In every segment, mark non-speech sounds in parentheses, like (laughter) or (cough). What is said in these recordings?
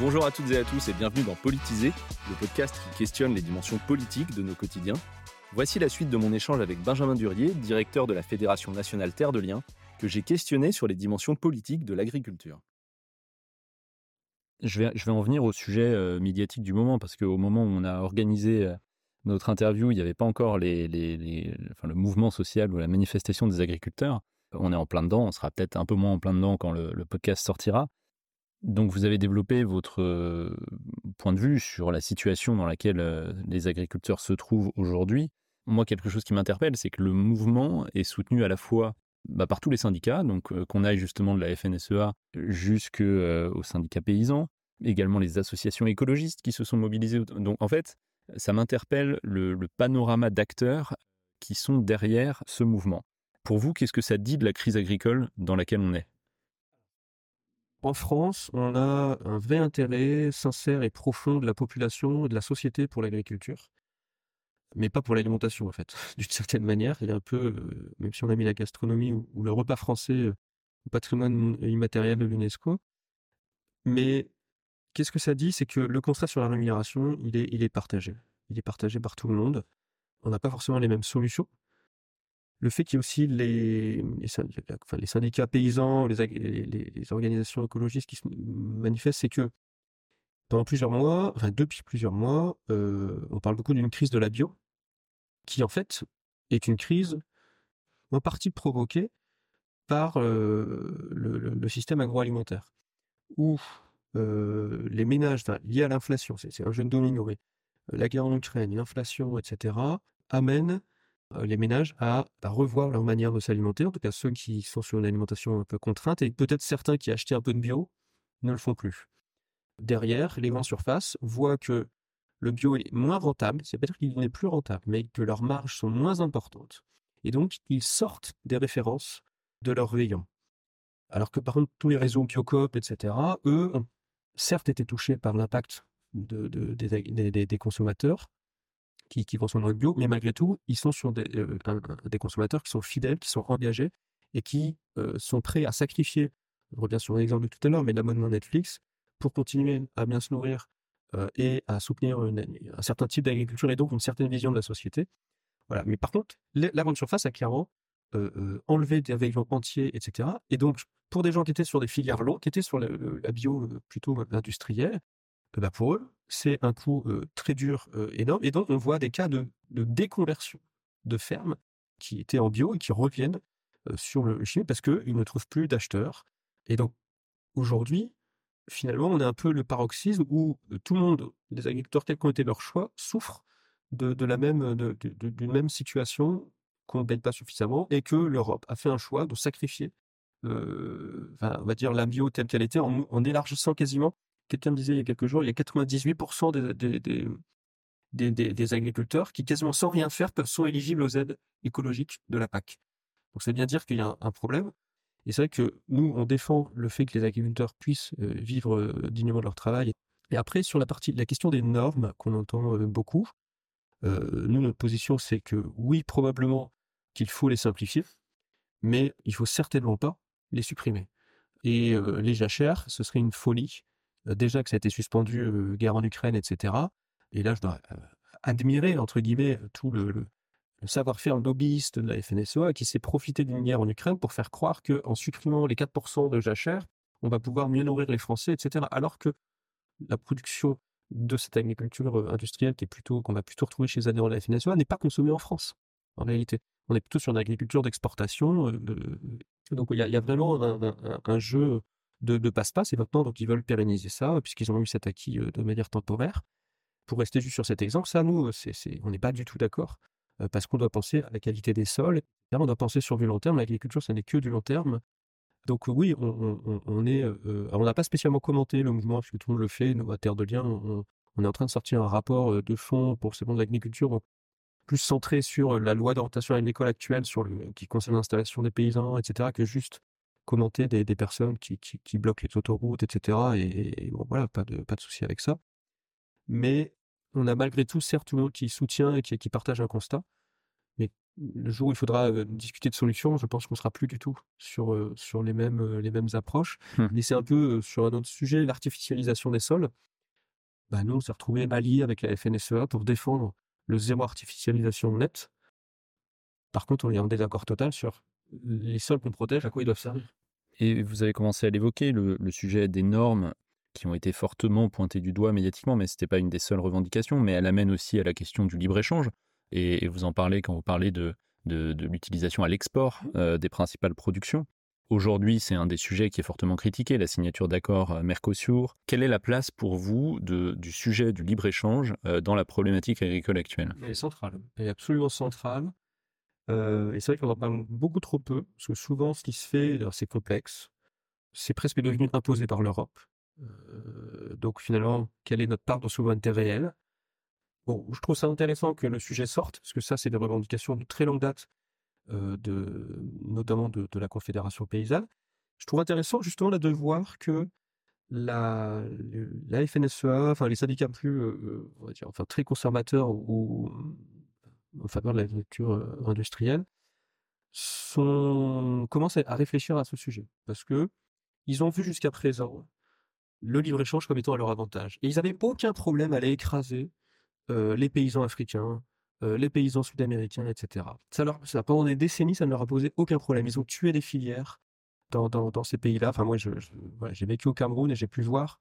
Bonjour à toutes et à tous et bienvenue dans Politiser, le podcast qui questionne les dimensions politiques de nos quotidiens. Voici la suite de mon échange avec Benjamin Durier, directeur de la Fédération nationale Terre de Liens, que j'ai questionné sur les dimensions politiques de l'agriculture. Je vais, je vais en venir au sujet euh, médiatique du moment, parce qu'au moment où on a organisé euh, notre interview, il n'y avait pas encore le mouvement social ou la manifestation des agriculteurs. On est en plein dedans, on sera peut-être un peu moins en plein dedans quand le podcast sortira. Donc vous avez développé votre euh, point de vue sur la situation dans laquelle euh, les agriculteurs se trouvent aujourd'hui. Moi, quelque chose qui m'interpelle, c'est que le mouvement est soutenu à la fois bah, par tous les syndicats, donc euh, qu'on aille justement de la FNSEA jusqu'aux syndicats paysans, également les associations écologistes qui se sont mobilisées. Donc en fait, ça m'interpelle le, le panorama d'acteurs qui sont derrière ce mouvement. Pour vous, qu'est-ce que ça dit de la crise agricole dans laquelle on est? En France, on a un vrai intérêt sincère et profond de la population et de la société pour l'agriculture, mais pas pour l'alimentation en fait. (laughs) D'une certaine manière, il est un peu, euh, même si on a mis la gastronomie ou, le repas français euh, au patrimoine immatériel de l'UNESCO, mais qu'est-ce que ça dit? C'est que le constat sur la rémunération, il est partagé. Il est partagé par tout le monde. On n'a pas forcément les mêmes solutions le fait qu'il y ait aussi les, syndicats, paysans, les, organisations écologistes qui se manifestent, c'est que pendant plusieurs mois, enfin depuis plusieurs mois, euh, on parle beaucoup d'une crise de la bio, qui en fait est une crise en partie provoquée par euh, le, système agroalimentaire, où euh, les ménages, liés à l'inflation, c'est un jeune domino, mais la guerre en Ukraine, l'inflation, etc., amènent les ménages à, revoir leur manière de s'alimenter, en tout cas ceux qui sont sur une alimentation un peu contrainte, et peut-être certains qui achetaient un peu de bio ne le font plus. Derrière, les grandes surfaces voient que le bio est moins rentable, c'est peut-être qu'il n'est plus rentable, mais que leurs marges sont moins importantes. Et donc, ils sortent des références de leurs rayons. Alors que par contre, tous les réseaux Biocop, etc., eux, certes été touchés par l'impact de, de, des, des, des consommateurs, qui, qui consomment le bio, mais malgré tout, ils sont sur des, euh, des consommateurs qui sont fidèles, qui sont engagés et qui euh, sont prêts à sacrifier, je reviens sur l'exemple de tout à l'heure, mais l'abonnement Netflix, pour continuer à bien se nourrir euh, et à soutenir un certain type d'agriculture et donc une certaine vision de la société. Voilà. Mais par contre, la grande surface a clairement enlevé des véhicules entiers, etc. Et donc, pour des gens qui étaient sur des filières longues, qui étaient sur la bio plutôt industrielle, bah pour eux, c'est un coût très dur, énorme. Et donc, on voit des cas de, déconversion de fermes qui étaient en bio et qui reviennent sur le chimique parce qu'ils ne trouvent plus d'acheteurs. Et donc, aujourd'hui, finalement, on est un peu le paroxysme où tout le monde, les agriculteurs, quels qu'ont été leurs choix, souffrent de, la même, d'une même situation qu'on ne paye pas suffisamment et que l'Europe a fait un choix de sacrifier, on va dire, la bio telle qu'elle était en élargissant quasiment quelqu'un me disait il y a quelques jours, il y a 98% des, des, des, agriculteurs qui, quasiment sans rien faire, sont éligibles aux aides écologiques de la PAC. Donc, c'est bien dire qu'il y a un, problème. Et c'est vrai que nous, on défend le fait que les agriculteurs puissent euh, vivre euh, dignement de leur travail. Et après, sur la partie, la question des normes qu'on entend euh, beaucoup, nous, notre position, c'est que oui, probablement qu'il faut les simplifier, mais il faut certainement pas les supprimer. Et les jachères, ce serait une folie déjà que ça a été suspendu, guerre en Ukraine, etc. Et là, je dois admirer, entre guillemets, tout le, savoir-faire lobbyiste de la FNSEA qui s'est profité d'une guerre en Ukraine pour faire croire qu'en supprimant les 4% de jachère, on va pouvoir mieux nourrir les Français, etc. Alors que la production de cette agriculture industrielle qui est plutôt, qu'on va plutôt retrouver chez les adhérents de la FNSEA n'est pas consommée en France, en réalité. On est plutôt sur une agriculture d'exportation. Donc il y y a vraiment un, un, un jeu de, passe-passe et maintenant donc ils veulent pérenniser ça puisqu'ils ont eu cet acquis euh, de manière temporaire. Pour rester juste sur cet exemple, ça nous, c'est, c'est, on n'est pas du tout d'accord euh, parce qu'on doit penser à la qualité des sols. On doit penser sur du long terme. L'agriculture, ça n'est que du long terme. Donc oui, on, on, euh, n'a pas spécialement commenté le mouvement parce que tout le monde le fait. Nous à Terre de Liens, on, on est en train de sortir un rapport euh, de fond pour ce monde de l'agriculture plus centré sur la loi d'orientation agricole actuelle, sur le, qui concerne l'installation des paysans, etc., que juste commenter des, des personnes qui, qui, qui, bloquent les autoroutes, etc. Et, et, bon, voilà, pas de, pas de souci avec ça. Mais on a malgré tout, certes, tout le monde qui soutient et qui, qui partage un constat. Mais le jour où il faudra discuter de solutions, je pense qu'on sera plus du tout sur, sur les mêmes, les mêmes approches. Mmh. Mais c'est un peu sur un autre sujet, l'artificialisation des sols. Bah, nous, on s'est retrouvés alliés avec la FNSEA pour défendre le zéro artificialisation net. Par contre, on est en désaccord total sur les sols qu'on protège, à quoi ils doivent servir. Et vous avez commencé à l'évoquer, le, le sujet des normes qui ont été fortement pointées du doigt médiatiquement, mais ce n'était pas une des seules revendications, mais elle amène aussi à la question du libre-échange. Et, et vous en parlez quand vous parlez de, de, de l'utilisation à l'export euh, des principales productions. Aujourd'hui, c'est un des sujets qui est fortement critiqué, la signature d'accords euh, Mercosur. Quelle est la place pour vous de, du sujet du libre-échange euh, dans la problématique agricole actuelle? Elle est centrale, elle est absolument centrale. Et c'est vrai qu'on en parle beaucoup trop peu, parce que souvent, ce qui se fait, c'est complexe. C'est presque devenu imposé par l'Europe. Donc finalement, quelle est notre part de souveraineté réelle? Bon, je trouve ça intéressant que le sujet sorte, parce que ça, c'est des revendications de très longue date, notamment de, la Confédération paysanne. Je trouve intéressant justement là de voir que la, la FNSEA, enfin les syndicats plus, on va dire, enfin très conservateurs ou en faveur de l'agriculture industrielle, commencent à réfléchir à ce sujet. Parce que ils ont vu jusqu'à présent le libre-échange comme étant à leur avantage. Et ils n'avaient aucun problème à aller écraser les paysans africains, les paysans sud-américains, etc. Ça leur, ça, pendant des décennies, ça ne leur a posé aucun problème. Ils ont tué des filières dans, ces pays-là. Enfin, moi, j'ai vécu au Cameroun et j'ai pu voir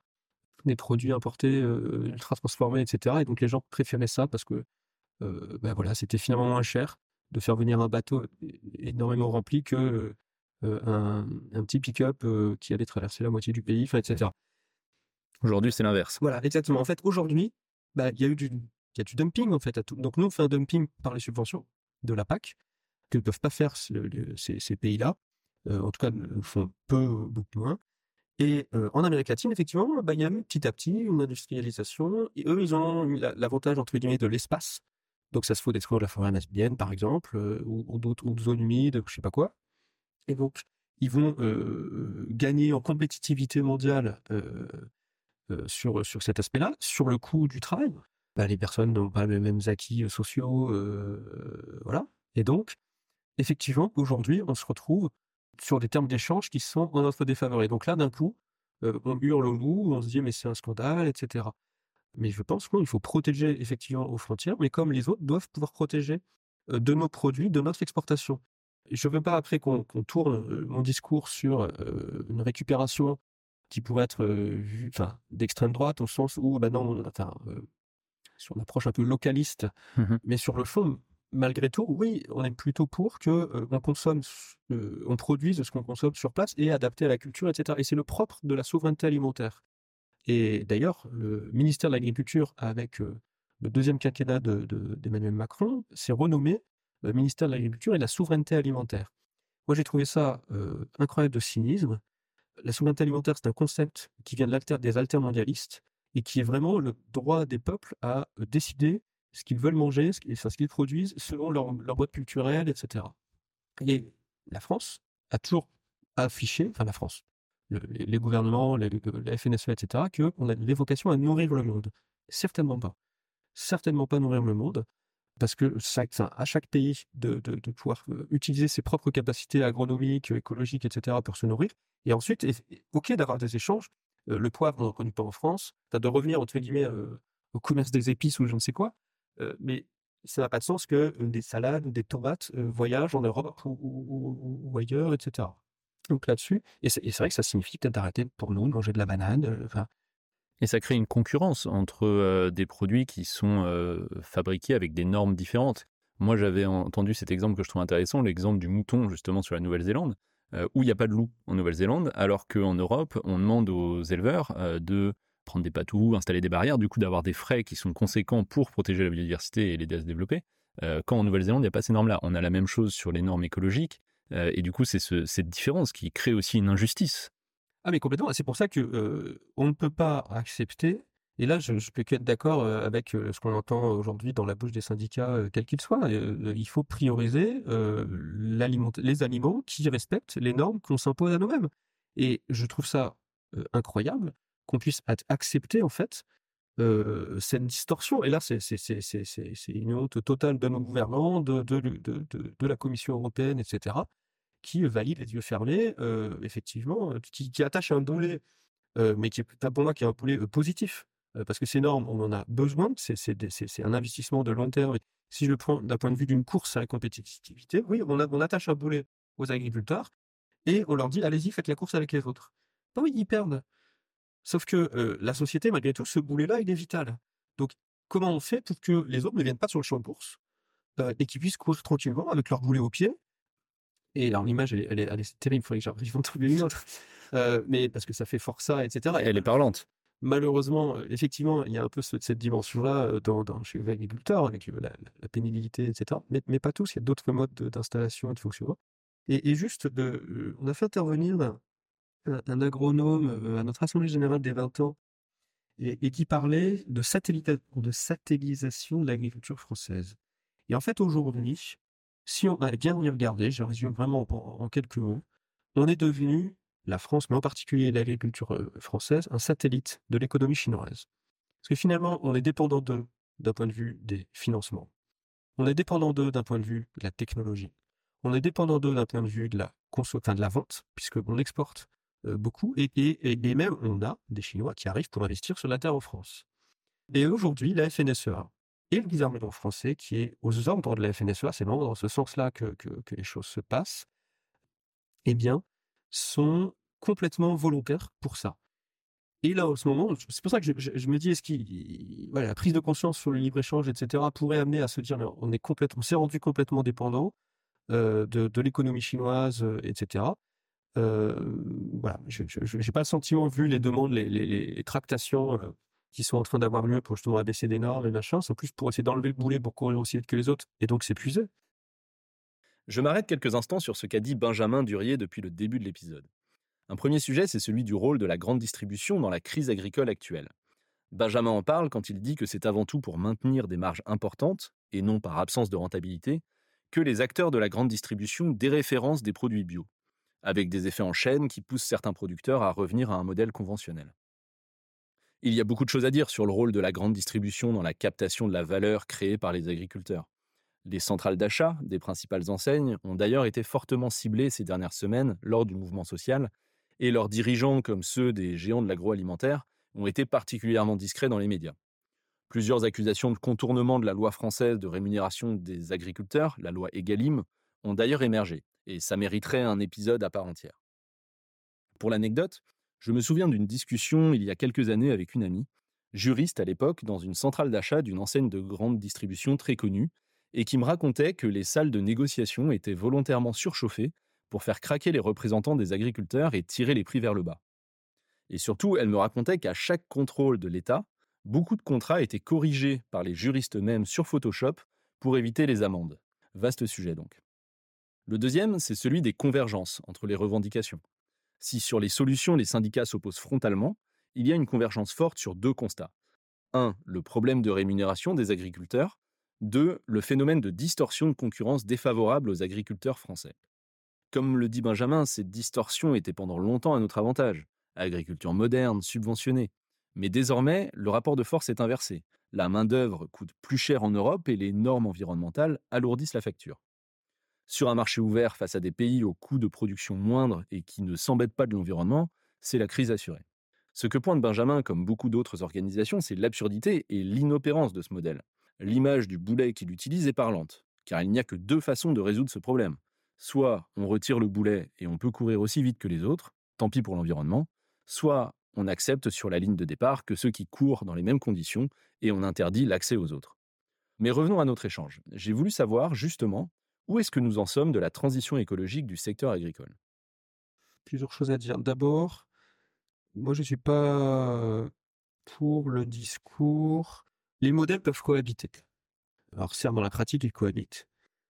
des produits importés, ultra transformés, etc. Et donc, les gens préféraient ça parce que ben voilà, c'était finalement moins cher de faire venir un bateau énormément rempli que euh, un, un petit pick-up euh, qui allait traverser la moitié du pays, etc. Aujourd'hui, c'est l'inverse. Voilà, exactement. En fait, aujourd'hui, bah, il y a eu du, y a du dumping, en fait. à tout- Donc, nous, on fait un dumping par les subventions de la PAC, que ne peuvent pas faire ce- le- ces, ces pays-là. Euh, en tout cas, le font peu, ou beaucoup moins. Et euh, en Amérique latine, effectivement, bah, il y a eu petit à petit une industrialisation. Et eux, ils ont l'avantage, entre guillemets, de l'espace. Donc, ça se faut détruire la forêt amazonienne, par exemple, ou, ou d'autres zones humides, je sais pas quoi. Et donc, ils vont gagner en compétitivité mondiale sur, sur cet aspect-là, sur le coût du travail. Bah, les personnes n'ont pas les mêmes acquis sociaux, voilà. Et donc, effectivement, aujourd'hui, on se retrouve sur des termes d'échange qui sont en notre défaveur. Et donc là, d'un coup, on hurle au loup, on se dit mais c'est un scandale, etc. Mais je pense qu'il faut protéger effectivement aux frontières, mais comme les autres doivent pouvoir protéger de nos produits, de notre exportation. Je ne veux pas après qu'on qu'on tourne mon discours sur euh, une récupération qui pourrait être vue, d'extrême droite, au sens où, ben non, euh, sur une approche un peu localiste, Mhm. mais sur le fond, malgré tout, oui, on est plutôt pour que euh, on consomme, on produise ce qu'on consomme sur place et adapté à la culture, etc. Et c'est le propre de la souveraineté alimentaire. Et d'ailleurs, le ministère de l'Agriculture, avec le deuxième quinquennat de- de- d'Emmanuel Macron, s'est renommé ministère de l'Agriculture et la souveraineté alimentaire. Moi, j'ai trouvé ça incroyable de cynisme. La souveraineté alimentaire, c'est un concept qui vient de l'alter- des altermondialistes et qui est vraiment le droit des peuples à décider ce qu'ils veulent manger, ce ce qu'ils produisent selon leur, leur mode culturel, etc. Et la France a toujours affiché, enfin la France, le- les, gouvernements, les- la FNSE, etc., qu'on a des vocations à nourrir le monde. Certainement pas. Certainement pas nourrir le monde, parce que chaque, enfin, à chaque pays de, pouvoir euh, utiliser ses propres capacités agronomiques, écologiques, etc., pour se nourrir. Et ensuite, ok d'avoir des échanges. Euh, le poivre, on n'en connaît pas en France. T'as de revenir, entre guillemets, euh, au commerce des épices ou je ne sais quoi. Euh, mais ça n'a pas de sens que euh, des salades ou des tomates euh, voyagent en Europe ou ailleurs, etc. Donc là-dessus, et c'est vrai que ça signifie peut-être d'arrêter pour nous de manger de la banane. euh, Et ça crée une concurrence entre des produits qui sont fabriqués avec des normes différentes. Moi, j'avais entendu cet exemple que je trouve intéressant, l'exemple du mouton, justement, sur la Nouvelle-Zélande, où il n'y a pas de loup en Nouvelle-Zélande, alors qu'en Europe, on demande aux éleveurs de prendre des patous, installer des barrières, du coup d'avoir des frais qui sont conséquents pour protéger la biodiversité et l'aider à se développer. Quand en Nouvelle-Zélande, il n'y a pas ces normes-là. On a la même chose sur les normes écologiques, euh, et du coup, c'est ce- cette différence qui crée aussi une injustice. Ah mais complètement, c'est pour ça que euh, on ne peut pas accepter, et là je, je peux que être d'accord euh, avec ce qu'on entend aujourd'hui dans la bouche des syndicats, euh, quels qu'ils soient, il faut prioriser les aliments qui respectent les normes qu'on s'impose à nous-mêmes. Et je trouve ça incroyable qu'on puisse ac- accepter en fait cette distorsion. Et là, c'est une honte totale de nos gouvernants, de, de, la Commission européenne, etc., qui valide les yeux fermés, effectivement, qui, qui attache un boulet, mais qui est pour moi qui est un boulet positif, parce que ces normes, on en a besoin, c'est un investissement de long terme. Si je le prends d'un point de vue d'une course à la compétitivité, oui, on, attache un boulet aux agriculteurs et on leur dit allez-y, faites la course avec les autres. Non, oui, ils perdent. Sauf que la société, malgré tout, ce boulet-là, il est vital. Donc, comment on fait pour que les autres ne viennent pas sur le champ de course et qu'ils puissent courir tranquillement avec leur boulet au pied? Et alors, l'image, elle, est terrible, il faudrait que j'arrive (laughs) à en trouver une autre. mais parce que ça fait forçat, etc. elle est parlante. Malheureusement, effectivement, il y a un peu cette dimension-là dans, dans, chez l'agriculteur, avec la, pénibilité, etc. Mais, mais pas tous, il y a d'autres modes d'installation et de fonctionnement. Et, juste, de, on a fait intervenir un, agronome à notre Assemblée générale des 20 ans et, qui parlait de, de satellisation de l'agriculture française. Et en fait, aujourd'hui, si on a bien y regarder, je résume vraiment en, quelques mots, on est devenu, la France, mais en particulier l'agriculture française, un satellite de l'économie chinoise. Parce que finalement, on est dépendant d'eux d'un point de vue des financements. On est dépendant d'eux d'un point de vue de la technologie. On est dépendant d'eux d'un point de vue de la, de la vente, puisqu'on exporte beaucoup, et, et, même on a des Chinois qui arrivent pour investir sur la terre en France. Et aujourd'hui, la FNSEA et le gouvernement français, qui est aux ordres de la FNSEA, c'est vraiment dans ce sens-là que, les choses se passent, eh bien, sont complètement volontaires pour ça. Et là, en ce moment, c'est pour ça que je, me dis, est-ce qu'il, la prise de conscience sur le libre-échange, etc., pourrait amener à se dire, on est complètement, on s'est rendu complètement dépendant de, de l'économie chinoise, etc. Euh, je n'ai pas le sentiment, vu les demandes, les, tractations euh, qui sont en train d'avoir lieu pour justement abaisser des normes et machin, c'est plus pour essayer d'enlever le boulet pour courir aussi vite que les autres, et donc s'épuiser. Je m'arrête quelques instants sur ce qu'a dit Benjamin Durier depuis le début de l'épisode. Un premier sujet, c'est celui du rôle de la grande distribution dans la crise agricole actuelle. Benjamin en parle quand il dit que c'est avant tout pour maintenir des marges importantes, et non par absence de rentabilité, que les acteurs de la grande distribution déréférencent des produits bio avec des effets en chaîne qui poussent certains producteurs à revenir à un modèle conventionnel. Il y a beaucoup de choses à dire sur le rôle de la grande distribution dans la captation de la valeur créée par les agriculteurs. Les centrales d'achat des principales enseignes ont d'ailleurs été fortement ciblées ces dernières semaines lors du mouvement social, et leurs dirigeants, comme ceux des géants de l'agroalimentaire, ont été particulièrement discrets dans les médias. Plusieurs accusations de contournement de la loi française de rémunération des agriculteurs, la loi Egalim, ont d'ailleurs émergé, et ça mériterait un épisode à part entière. Pour l'anecdote, je me souviens d'une discussion il y a quelques années avec une amie, juriste à l'époque dans une centrale d'achat d'une enseigne de grande distribution très connue, et qui me racontait que les salles de négociation étaient volontairement surchauffées pour faire craquer les représentants des agriculteurs et tirer les prix vers le bas. Et surtout, elle me racontait qu'à chaque contrôle de l'État, beaucoup de contrats étaient corrigés par les juristes eux-mêmes sur Photoshop pour éviter les amendes. Vaste sujet donc. Le deuxième, c'est celui des convergences entre les revendications. Si sur les solutions les syndicats s'opposent frontalement, il y a une convergence forte sur deux constats. 1. Le problème de rémunération des agriculteurs. 2. Le phénomène de distorsion de concurrence défavorable aux agriculteurs français. Comme le dit Benjamin, cette distorsion était pendant longtemps à notre avantage. Agriculture moderne, subventionnée. Mais désormais, le rapport de force est inversé. La main-d'œuvre coûte plus cher en Europe et les normes environnementales alourdissent la facture. Sur un marché ouvert face à des pays aux coûts de production moindres et qui ne s'embêtent pas de l'environnement, c'est la crise assurée. Ce que pointe Benjamin, comme beaucoup d'autres organisations, c'est l'absurdité et l'inopérance de ce modèle. L'image du boulet qu'il utilise est parlante, car il n'y a que deux façons de résoudre ce problème. Soit on retire le boulet et on peut courir aussi vite que les autres, tant pis pour l'environnement, soit on accepte sur la ligne de départ que ceux qui courent dans les mêmes conditions et on interdit l'accès aux autres. Mais revenons à notre échange. J'ai voulu savoir justement où est-ce que nous en sommes de la transition écologique du secteur agricole? Plusieurs choses à dire. D'abord, moi je ne suis pas pour le discours. Les modèles peuvent cohabiter. Alors certes, dans la pratique, ils cohabitent.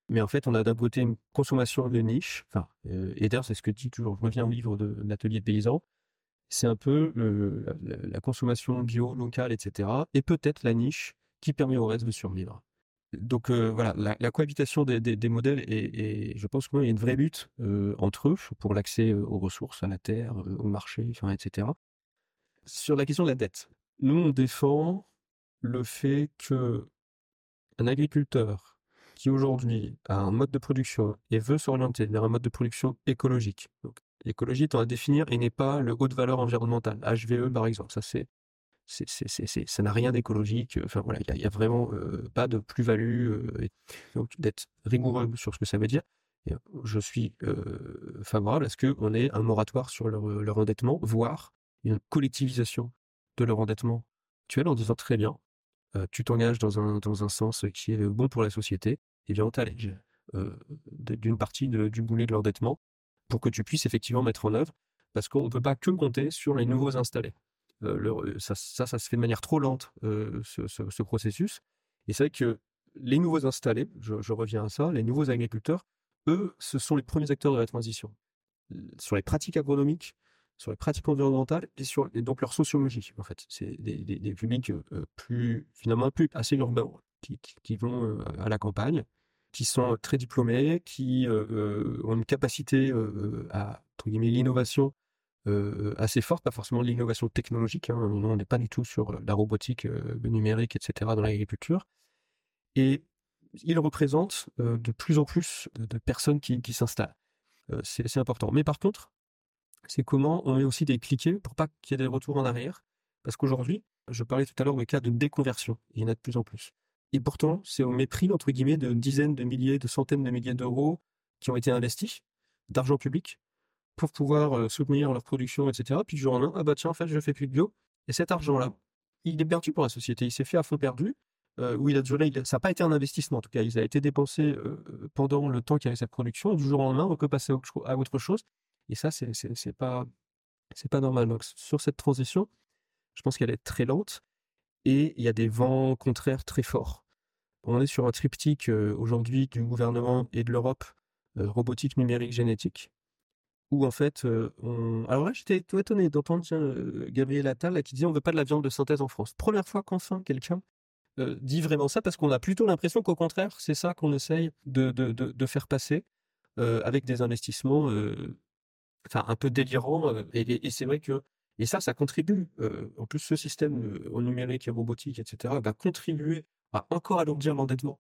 Mais en fait, on a d'un côté une consommation de niche. Enfin, euh, et d'ailleurs, c'est ce que dit toujours, je reviens au livre de l'atelier de paysans. C'est un peu la, consommation bio, locale, etc. Et peut-être la niche qui permet au reste de survivre. Donc euh, voilà, la, cohabitation des, modèles et je pense qu'il y a une vraie lutte euh, entre eux pour l'accès euh, aux ressources, à la terre, au marché, etc. Sur la question de la dette, nous on défend le fait que un agriculteur qui aujourd'hui a un mode de production et veut s'orienter vers un mode de production écologique. Donc, l'écologie est à définir et n'est pas le haute valeur environnementale, HVE par exemple. Ça, c'est, ça n'a rien d'écologique. Enfin voilà, il n'y a, vraiment euh, pas de plus-value. Euh, donc d'être rigoureux sur ce que ça veut dire. je suis euh, favorable à ce qu'on ait un moratoire sur leur, endettement, voire une collectivisation de leur endettement actuel en disant très bien, tu t'engages dans un, dans un sens qui est bon pour la société, et bien on t'allège d'une partie du boulet de l'endettement pour que tu puisses effectivement mettre en œuvre, parce qu'on ne peut pas que compter sur les nouveaux installés. Ça, ça, se fait de manière trop lente, ce, processus. Et c'est vrai que les nouveaux installés, je, reviens à ça, les nouveaux agriculteurs, eux, ce sont les premiers acteurs de la transition. Sur les pratiques agronomiques, sur les pratiques environnementales et sur donc leur sociologie. En fait, c'est des, publics euh, plus finalement plus assez urbains qui, vont euh, à la campagne, qui sont très diplômés, qui euh, ont une capacité à entre guillemets l'innovation assez forte, pas forcément l'innovation technologique. Hein, on n'est pas du tout sur la robotique, le numérique, etc. dans l'agriculture. Et ils représentent de plus en plus de, personnes qui, s'installent. c'est important. Mais par contre, c'est comment on met aussi des cliquets pour pas qu'il y ait des retours en arrière. Parce qu'aujourd'hui, je parlais tout à l'heure de cas de déconversion. Il y en a de plus en plus. Et pourtant, c'est au mépris, entre guillemets, de dizaines de milliers, de centaines de milliers d'euros qui ont été investis, d'argent public, pour pouvoir euh, soutenir leur production, etc. Puis du jour au lendemain, ah bah tiens, en fait, je fais plus de bio. Et cet argent-là, il est perdu pour la société. Il s'est fait à fond perdu. Euh, où il a duré, ça n'a pas été un investissement en tout cas, il a été dépensé euh, pendant le temps qu'il y avait cette production, du jour au lendemain, on peut passer à autre chose, et ça, c'est, c'est, pas, pas normal. Donc, sur cette transition, je pense qu'elle est très lente et il y a des vents contraires très forts. On est sur un triptyque aujourd'hui du gouvernement et de l'Europe, robotique, numérique, génétique, où en fait, euh, alors là, j'étais tout étonné d'entendre Gabriel Attal qui disait on veut pas de la viande de synthèse en France. Première fois qu'enfin quelqu'un dit vraiment ça, parce qu'on a plutôt l'impression qu'au contraire, c'est ça qu'on essaye de, de, de, faire passer avec des investissements enfin un peu délirant. Euh, et, c'est vrai que et ça, ça contribue. Euh, en plus, ce système euh, au numérique et robotique, etc., va contribuer à encore alourdir l'endettement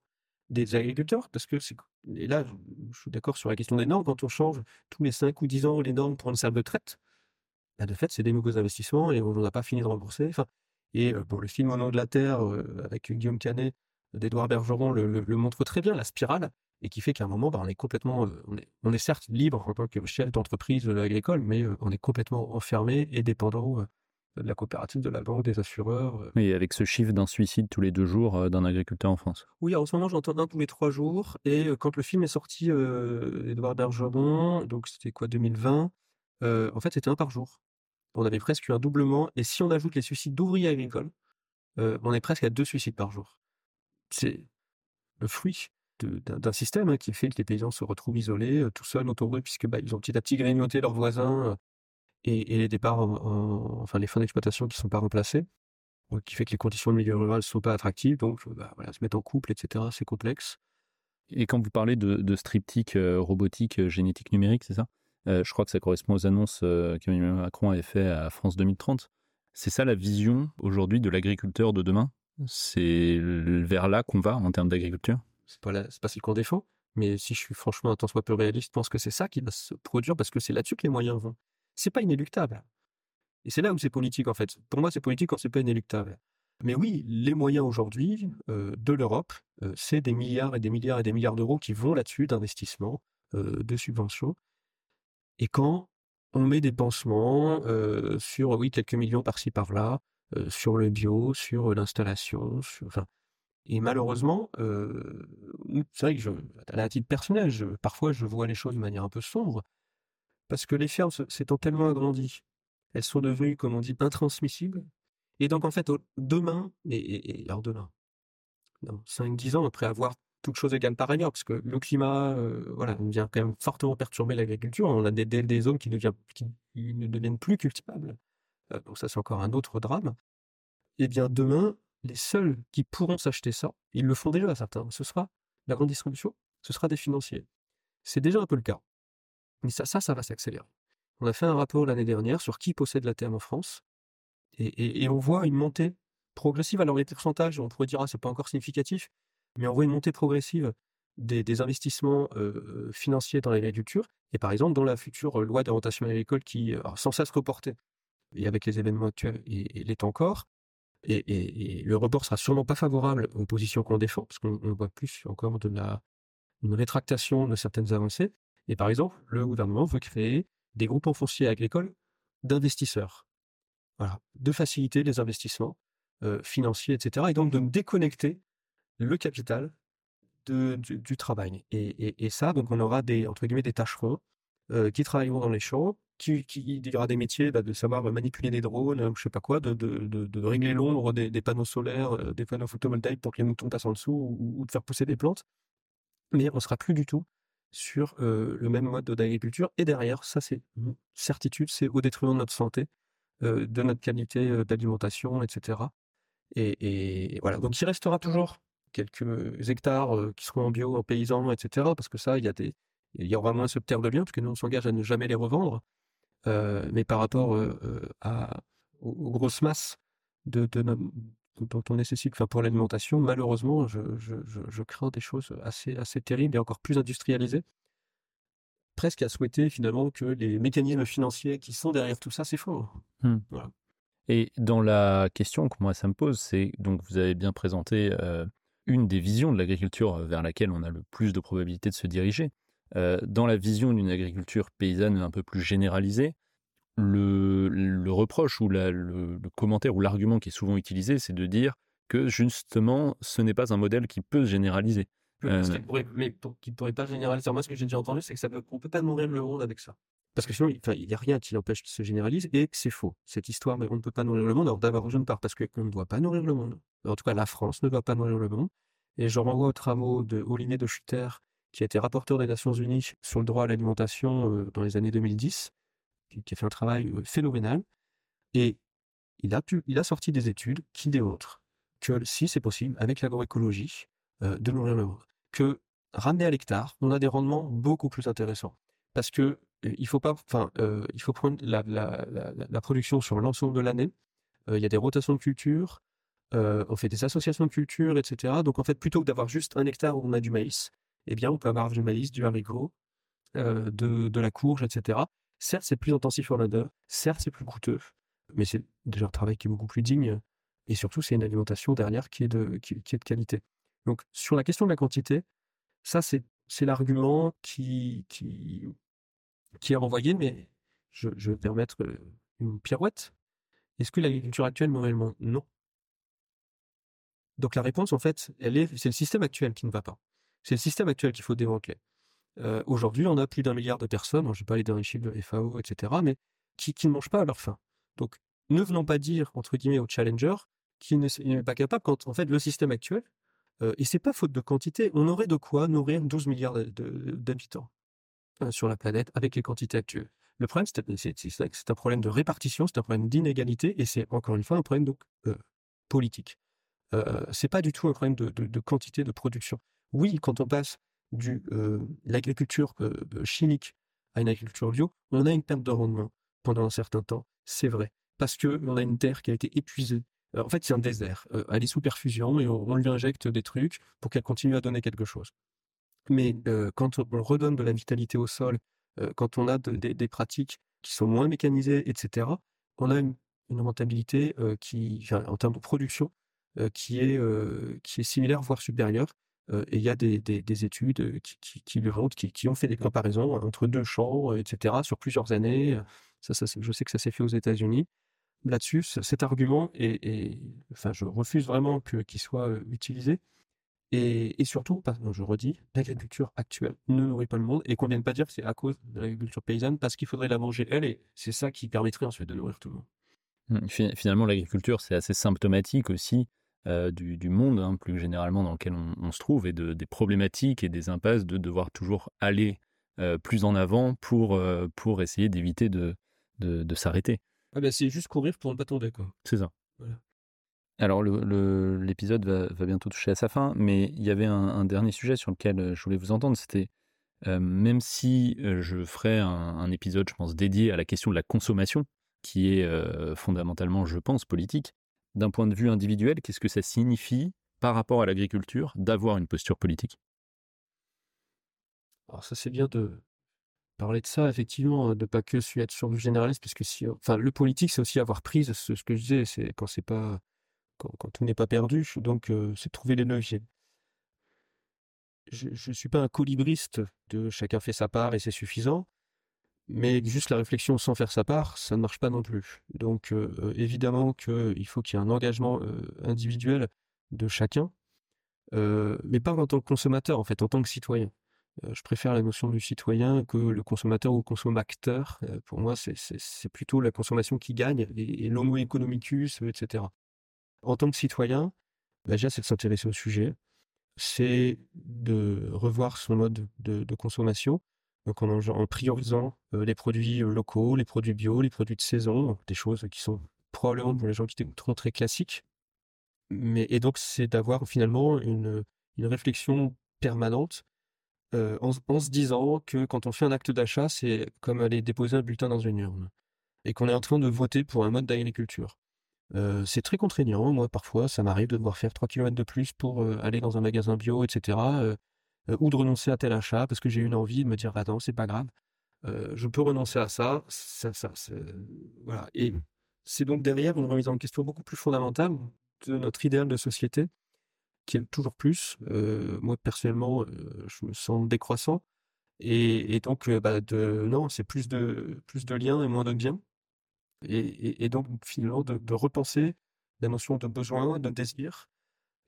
des agriculteurs, parce que c'est là, je suis d'accord sur la question des normes. Quand on change tous les 5 ou 10 ans les normes pour une salle de traite, bah, de fait, c'est des nouveaux investissements et on n'a pas fini de rembourser. Enfin, et pour le film Au nom de la Terre avec Guillaume Canet d'Edouard Bergeron le, montre très bien, la spirale et qui fait qu'à un moment, bah, on est complètement, euh, on est, certes libre en tant que chef d'entreprise agricole, mais euh, on est complètement enfermé et dépendant euh, de la coopérative, de la banque, des assureurs. Et avec ce chiffre d'un suicide tous les deux jours d'un agriculteur en France. Oui, en ce moment, j'entends un tous les trois jours. Et quand le film est sorti, Edouard Bergeron, donc c'était quoi, 2020, en fait, c'était un par jour. On avait presque eu un doublement. Et si on ajoute les suicides d'ouvriers agricoles, on est presque à deux suicides par jour. C'est le fruit d'un système hein, qui fait que les paysans se retrouvent isolés, euh, tout seuls autour d'eux, puisque bah, ils ont petit à petit grignoté leurs voisins euh, et, les départs, enfin les fins d'exploitation qui ne sont pas remplacés, qui fait que les conditions de milieu rural ne sont pas attractives, donc bah, voilà, se mettre en couple, etc. C'est complexe. Et quand vous parlez de, de striptique euh, robotique, génétique numérique, c'est ça? Je crois que ça correspond aux annonces qu'Emmanuel Macron avait fait à France 2030. C'est ça la vision aujourd'hui de l'agriculteur de demain? C'est vers là qu'on va en termes d'agriculture? C'est pas, pas ce qu'on défend, mais si je suis franchement un tant soit peu réaliste, je pense que c'est ça qui va se produire parce que c'est là-dessus que les moyens vont. C'est pas inéluctable. Et c'est là où c'est politique en fait. Pour moi, c'est politique quand c'est pas inéluctable. Mais oui, les moyens aujourd'hui euh, de l'Europe, euh, c'est des milliards et des milliards et des milliards d'euros qui vont là-dessus d'investissements, euh, de subventions. Et quand on met des pansements sur oui quelques millions par-ci par-là, sur le bio, sur l'installation, enfin et malheureusement, c'est vrai que je, à titre personnel, parfois je vois les choses de manière un peu sombre, parce que les fermes s'étant tellement agrandies, elles sont devenues, comme on dit, intransmissibles. Et donc en fait, demain, et, alors demain, 5-10 ans après avoir toute chose égale par ailleurs, parce que le climat, euh, voilà, vient quand même fortement perturber l'agriculture. On a des, zones qui, qui, ne deviennent plus cultivables. Euh, donc ça, c'est encore un autre drame. Et eh bien demain, les seuls qui pourront s'acheter ça, ils le font déjà certains, ce sera la grande distribution, ce sera des financiers. C'est déjà un peu le cas. Mais ça, ça, ça va s'accélérer. On a fait un rapport l'année dernière sur qui possède la terre en France, et, on voit une montée progressive. Alors les pourcentages, on pourrait dire, ah, c'est pas encore significatif, mais on voit une montée progressive des, investissements financiers dans l'agriculture. Et par exemple, dans la future loi d'orientation agricole qui, est sans cesse reportée, et avec les événements actuels, et, l'est encore, et, le report sera sûrement pas favorable aux positions qu'on défend, parce qu'on voit plus encore de la une rétractation de certaines avancées. Et par exemple, le gouvernement veut créer des groupements fonciers agricoles d'investisseurs. Voilà, de faciliter les investissements financiers, etc. Et donc de déconnecter le capital du, travail. Et, ça, donc on aura des, entre guillemets, des tâcherons qui travailleront dans les champs, qui, qui des métiers bah, de savoir manipuler des drones, je sais pas quoi, de, régler l'ombre des, panneaux solaires, des panneaux photovoltaïques pour que les moutons passent en dessous ou, de faire pousser des plantes. Mais on sera plus du tout sur le même mode d'agriculture. Et derrière, ça c'est certitude, c'est au détriment de notre santé, de notre qualité d'alimentation, etc. Et, voilà. Donc il restera toujours quelques hectares qui seront en bio, en paysan, etc. Parce que ça, il y a des, il y aura moins ce terre de biens, parce que nous on s'engage à ne jamais les revendre. mais par rapport à, aux, grosses masses de, dont on nécessite, enfin pour l'alimentation, malheureusement, je, je, je, crains des choses assez, assez terribles et encore plus industrialisées. Presque à souhaiter finalement que les mécanismes financiers qui sont derrière tout ça s'effondrent. Mmh. Et dans la question que moi ça me pose, c'est donc vous avez bien présenté une des visions de l'agriculture vers laquelle on a le plus de probabilité de se diriger. dans la vision d'une agriculture paysanne un peu plus généralisée, le, reproche ou le, commentaire ou l'argument qui est souvent utilisé, c'est de dire que justement, ce n'est pas un modèle qui peut se généraliser. Euh, mais qui ne pourrait pas généraliser. Moi, ce que j'ai déjà entendu, c'est que ça peut, peut pas nourrir le monde avec ça. Parce que sinon, il n'y a rien qui l'empêche de se généraliser et c'est faux. Cette histoire, mais on ne peut pas nourrir le monde. Alors d'abord, je ne pars parce qu'on ne doit pas nourrir le monde. En tout cas, la France ne doit pas nourrir le monde. Et je renvoie aux travaux de Olivier de Schutter, qui a été rapporteur des Nations Unies sur le droit à l'alimentation euh, dans les années 2010, qui, a fait un travail phénoménal. Et il a, pu, il a sorti des études qui démontrent que si c'est possible, avec l'agroécologie, de nourrir le monde, que ramener à l'hectare, on a des rendements beaucoup plus intéressants. Parce que il faut pas, enfin, il faut prendre la, la, la, production sur l'ensemble de l'année. il y a des rotations de culture, on fait des associations de culture, etc. Donc en fait, plutôt que d'avoir juste un hectare où on a du maïs, eh bien, on peut avoir du maïs, du haricot, de, de, la courge, etc. Certes, c'est plus intensif en l'odeur, certes, c'est plus coûteux, mais c'est déjà un travail qui est beaucoup plus digne. Et surtout, c'est une alimentation derrière qui est de, qui, est de qualité. Donc, sur la question de la quantité, ça, c'est, l'argument qui, qui, qui est renvoyé, mais je, je vais permettre une pirouette. Est-ce que l'agriculture actuelle monde Non? Donc la réponse, en fait, elle est, c'est le système actuel qui ne va pas. C'est le système actuel qu'il faut démanteler. Euh, aujourd'hui, on a plus d'un milliard de personnes, je ne vais pas aller dans les chiffres de FAO, etc., mais qui, ne mangent pas à leur faim. Donc, ne venons pas dire, entre guillemets, aux challengers qui n'est pas capable quand, en fait, le système actuel, euh, et c'est pas faute de quantité, on aurait de quoi nourrir 12 milliards d'habitants hein, sur la planète avec les quantités actuelles. Le problème, c'est un problème de répartition, c'est un problème d'inégalité, et c'est encore une fois un problème donc, euh, politique. Euh, c'est pas du tout un problème de, quantité de production. Oui, quand on passe de l'agriculture chimique à une agriculture bio, on a une perte de rendement pendant un certain temps, c'est vrai, parce que on a une terre qui a été épuisée. en fait, c'est un désert. elle est sous perfusion et on, lui injecte des trucs pour qu'elle continue à donner quelque chose. Mais quand on redonne de la vitalité au sol, quand on a des pratiques qui sont moins mécanisées, etc., on a une, rentabilité qui, en termes de production, qui est qui est similaire voire supérieure et il y a des, des, études qui, qui, qui, qui, ont fait des comparaisons entre deux champs, etc., sur plusieurs années. Je sais que ça s'est fait aux États-Unis. Là-dessus, cet argument, est, enfin, je refuse vraiment qu'il soit utilisé. Et, et, surtout, je redis, l'agriculture actuelle ne nourrit pas le monde et qu'on ne vienne pas dire que c'est à cause de l'agriculture paysanne parce qu'il faudrait la manger elle et c'est ça qui permettrait ensuite de nourrir tout le monde. Mmh, finalement, l'agriculture, c'est assez symptomatique aussi euh, du, monde, hein, plus généralement dans lequel on, se trouve, et de, des problématiques et des impasses de devoir toujours aller euh, plus en avant pour, euh, pour essayer d'éviter de, de, s'arrêter. Ah ben c'est juste courir pour ne pas tomber. C'est ça. Alors l'épisode va, va, bientôt toucher à sa fin, mais il y avait un, dernier sujet sur lequel je voulais vous entendre, c'était même si je ferais un, un, épisode, je pense, dédié à la question de la consommation, qui est fondamentalement, je pense, politique, d'un point de vue individuel, qu'est-ce que ça signifie par rapport à l'agriculture d'avoir une posture politique? Alors ça c'est bien de parler de ça, effectivement, de pas que être sur du généraliste, parce que si, enfin, le politique, c'est aussi avoir prise, ce, ce que je disais, c'est quand c'est pas, quand, tout n'est pas perdu, donc euh, c'est trouver les leviers. Je ne suis pas un colibriste de chacun fait sa part et c'est suffisant, mais juste la réflexion sans faire sa part, ça ne marche pas non plus. Donc euh, euh, évidemment qu'il faut qu'il y ait un engagement individuel de chacun, mais pas en tant que consommateur, en fait, en tant que citoyen. je préfère la notion du citoyen que le consommateur ou consommateur. pour moi, c'est plutôt la consommation qui gagne, et, et l'homo economicus, etc. En tant que citoyen, bah, déjà, c'est de s'intéresser au sujet, c'est de revoir son mode de, consommation, donc en, priorisant les produits locaux, les produits bio, les produits de saison, des choses qui sont probablement pour les gens qui écouteront très classiques. Mais, et donc, c'est d'avoir finalement une, réflexion permanente en, se disant que quand on fait un acte d'achat, c'est comme aller déposer un bulletin dans une urne et qu'on est en train de voter pour un mode d'agriculture c'est très contraignant. Moi, parfois, ça m'arrive de devoir faire 3 km de plus pour aller dans un magasin bio, etc. ou de renoncer à tel achat parce que j'ai une envie de me dire, attends, c'est pas grave. je peux renoncer à ça. ça, voilà. Et c'est donc derrière une remise en question beaucoup plus fondamentale de notre idéal de société, qui est toujours plus. moi, personnellement, je me sens décroissant. Et, donc, bah, de, non, c'est plus de, plus de liens et moins de biens. Et, donc, finalement, de, repenser la notion de besoin, de désir,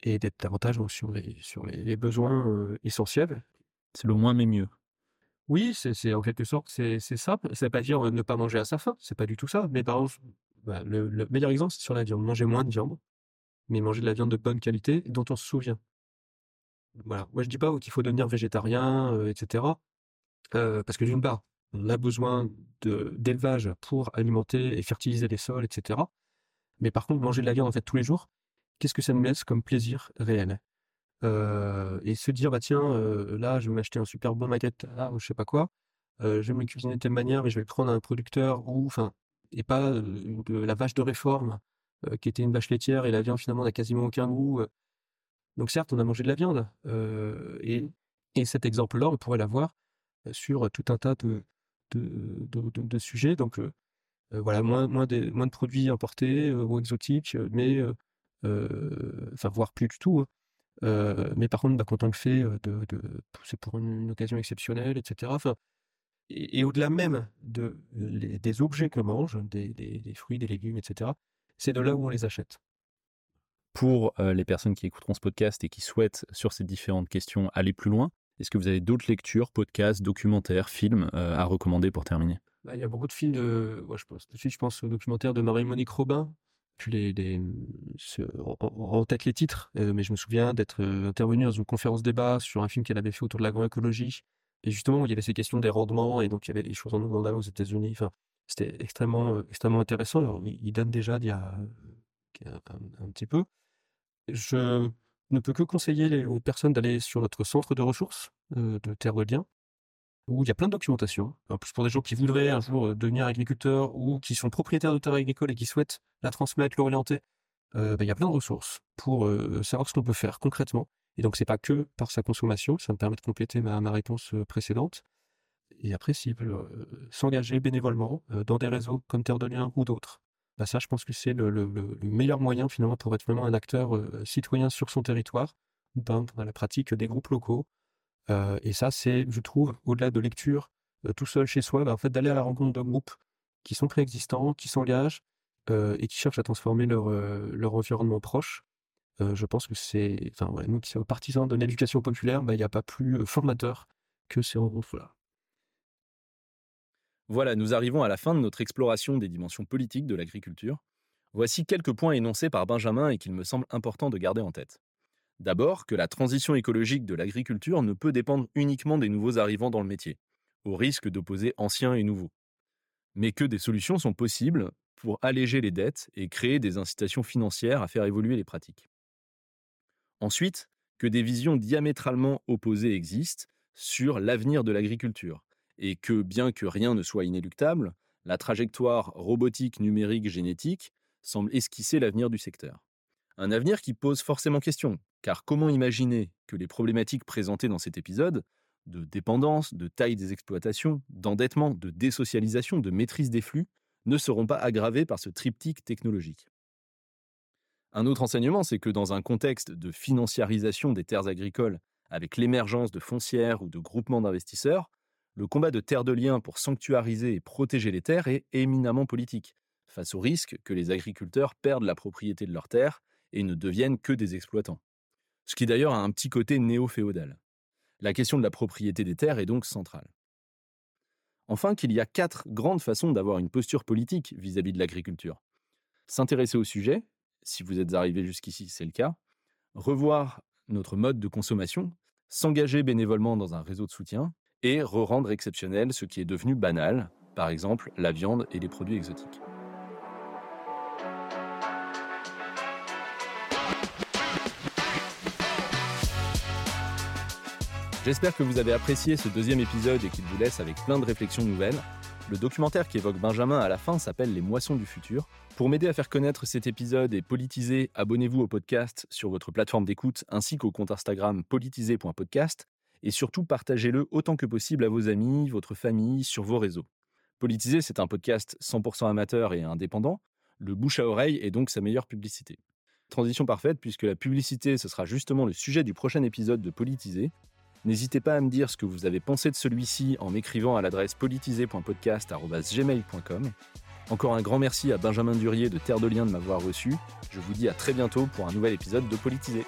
et d'être davantage sur les, sur les, besoins euh, essentiels. C'est le moins mais mieux. Oui, c'est en quelque sorte, c'est ça. Ça ne veut pas dire ne pas manger à sa faim, c'est pas du tout ça. Mais par exemple, bah, le, meilleur exemple, c'est sur la viande. Manger moins de viande, mais manger de la viande de bonne qualité dont on se souvient. Voilà. Moi, je dis pas qu'il faut devenir végétarien, euh, etc. parce que d'une part, on a besoin d'élevage pour alimenter et fertiliser les sols, etc. Mais par contre, manger de la viande en fait tous les jours, qu'est-ce que ça nous laisse comme plaisir réel? Euh, Et se dire, bah tiens, euh, là, je vais m'acheter un super bon maquette, là, ou je sais pas quoi, euh, je vais me cuisiner de telle manière, mais je vais prendre un producteur ou, enfin, et pas de la vache de réforme qui était une vache laitière et la viande finalement n'a quasiment aucun goût. Donc certes, on a mangé de la viande et, et cet exemple-là, on pourrait l'avoir sur tout un tas de, de, sujets. Donc voilà, moins, moins, de, moins de produits importés ou exotiques, mais enfin voire plus du tout. Hein. mais par contre, bah, quand on le fait, de, c'est pour une, occasion exceptionnelle, etc. Enfin, et, au-delà même de, des objets que mange, des, des, fruits, des légumes, etc., c'est de là où on les achète. Pour les personnes qui écouteront ce podcast et qui souhaitent, sur ces différentes questions, aller plus loin, est-ce que vous avez d'autres lectures, podcasts, documentaires, films euh, à recommander pour terminer? Bah, Il y a beaucoup de films de. je, pense, je pense au documentaire de Marie-Monique Robin. Puis les, en, tête les titres, euh, mais je me souviens d'être euh, intervenu dans une conférence débat sur un film qu'elle avait fait autour de l'agroécologie. Et justement, il y avait ces questions des rendements, et donc il y avait des choses en Ouganda, aux États-Unis. Enfin, c'était extrêmement, extrêmement intéressant. il, donne déjà il y a un, un petit peu. Je ne peut que conseiller aux personnes d'aller sur notre centre de ressources euh, de Terre de Liens, où il y a plein de documentation. En plus, pour des gens qui voudraient un jour euh, devenir agriculteurs ou qui sont propriétaires de terres agricoles et qui souhaitent la transmettre, l'orienter, euh, bah, il y a plein de ressources pour savoir ce qu'on peut faire concrètement. Et donc, c'est pas que par sa consommation, ça me permet de compléter ma, réponse précédente. Et après, s'ils veulent s'engager bénévolement dans des réseaux comme Terre de Liens ou d'autres, bah, ça, je pense que c'est le, meilleur moyen finalement pour être vraiment un acteur euh, citoyen sur son territoire, dans la pratique des groupes locaux. Euh, et ça, c'est, je trouve, au-delà de lecture, euh, tout seul chez soi, bah, en fait, d'aller à la rencontre de groupes qui sont préexistants, qui s'engagent et qui cherchent à transformer leur, leur environnement proche. je pense que c'est, enfin, nous qui sommes partisans de l'éducation populaire, bah, il n'y a pas plus formateur que ces rencontres-là. Voilà, nous arrivons à la fin de notre exploration des dimensions politiques de l'agriculture. Voici quelques points énoncés par Benjamin et qu'il me semble important de garder en tête. D'abord, que la transition écologique de l'agriculture ne peut dépendre uniquement des nouveaux arrivants dans le métier, au risque d'opposer anciens et nouveaux, mais que des solutions sont possibles pour alléger les dettes et créer des incitations financières à faire évoluer les pratiques. Ensuite, que des visions diamétralement opposées existent sur l'avenir de l'agriculture, et que bien que rien ne soit inéluctable, la trajectoire robotique, numérique, génétique semble esquisser l'avenir du secteur. Un avenir qui pose forcément question, car comment imaginer que les problématiques présentées dans cet épisode, de dépendance, de taille des exploitations, d'endettement, de désocialisation, de maîtrise des flux, ne seront pas aggravées par ce triptyque technologique? Un autre enseignement, c'est que dans un contexte de financiarisation des terres agricoles, avec l'émergence de foncières ou de groupements d'investisseurs, le combat de terre de liens pour sanctuariser et protéger les terres est éminemment politique, face au risque que les agriculteurs perdent la propriété de leurs terres et ne deviennent que des exploitants. Ce qui d'ailleurs a un petit côté néo-féodal. La question de la propriété des terres est donc centrale. Enfin, qu'il y a quatre grandes façons d'avoir une posture politique vis-à-vis de l'agriculture. S'intéresser au sujet, si vous êtes arrivé jusqu'ici, c'est le cas. Revoir notre mode de consommation, s'engager bénévolement dans un réseau de soutien et re-rendre exceptionnel ce qui est devenu banal, par exemple la viande et les produits exotiques. J'espère que vous avez apprécié ce deuxième épisode et qu'il vous laisse avec plein de réflexions nouvelles. Le documentaire qui évoque Benjamin à la fin s'appelle Les Moissons du futur. Pour m'aider à faire connaître cet épisode et politiser, abonnez-vous au podcast sur votre plateforme d'écoute ainsi qu'au compte Instagram politisé.podcast et surtout partagez-le autant que possible à vos amis, votre famille, sur vos réseaux. Politiser, c'est un podcast 100% amateur et indépendant. Le bouche à oreille est donc sa meilleure publicité. Transition parfaite puisque la publicité, ce sera justement le sujet du prochain épisode de Politiser. N'hésitez pas à me dire ce que vous avez pensé de celui-ci en m'écrivant à l'adresse politisé.podcast.gmail.com. Encore un grand merci à Benjamin Durier de Terre de Liens de m'avoir reçu. Je vous dis à très bientôt pour un nouvel épisode de Politiser.